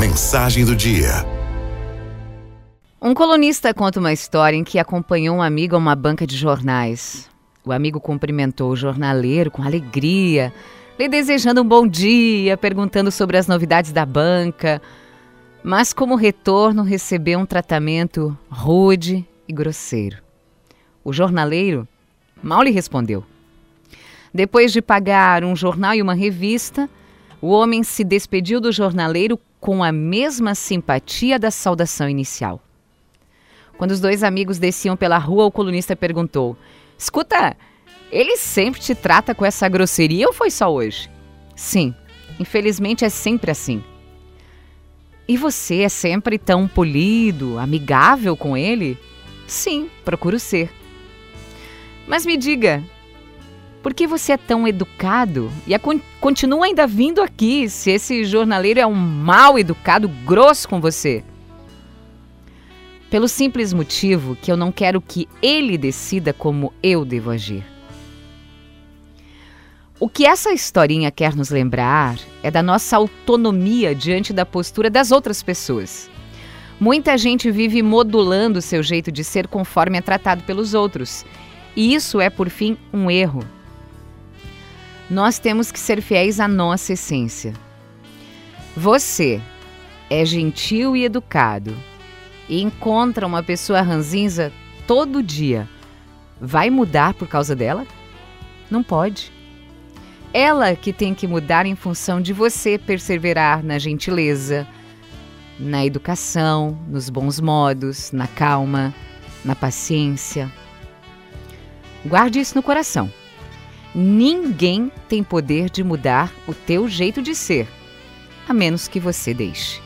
Mensagem do dia. Um colunista conta uma história em que acompanhou um amigo a uma banca de jornais. O amigo cumprimentou o jornaleiro com alegria, lhe desejando um bom dia, perguntando sobre as novidades da banca. Mas, como retorno, recebeu um tratamento rude e grosseiro. O jornaleiro mal lhe respondeu. Depois de pagar um jornal e uma revista, o homem se despediu do jornaleiro com a mesma simpatia da saudação inicial. Quando os dois amigos desciam pela rua, o colunista perguntou: Escuta, ele sempre te trata com essa grosseria ou foi só hoje? Sim, infelizmente é sempre assim. E você é sempre tão polido, amigável com ele? Sim, procuro ser. Mas me diga, por que você é tão educado e continua ainda vindo aqui se esse jornaleiro é um mal educado, grosso com você? Pelo simples motivo que eu não quero que ele decida como eu devo agir. O que essa historinha quer nos lembrar é da nossa autonomia diante da postura das outras pessoas. Muita gente vive modulando seu jeito de ser conforme é tratado pelos outros. E isso é, por fim, um erro nós temos que ser fiéis à nossa essência. Você é gentil e educado e encontra uma pessoa ranzinza todo dia. Vai mudar por causa dela? Não pode. Ela que tem que mudar em função de você perseverar na gentileza, na educação, nos bons modos, na calma, na paciência. Guarde isso no coração. Ninguém tem poder de mudar o teu jeito de ser, a menos que você deixe.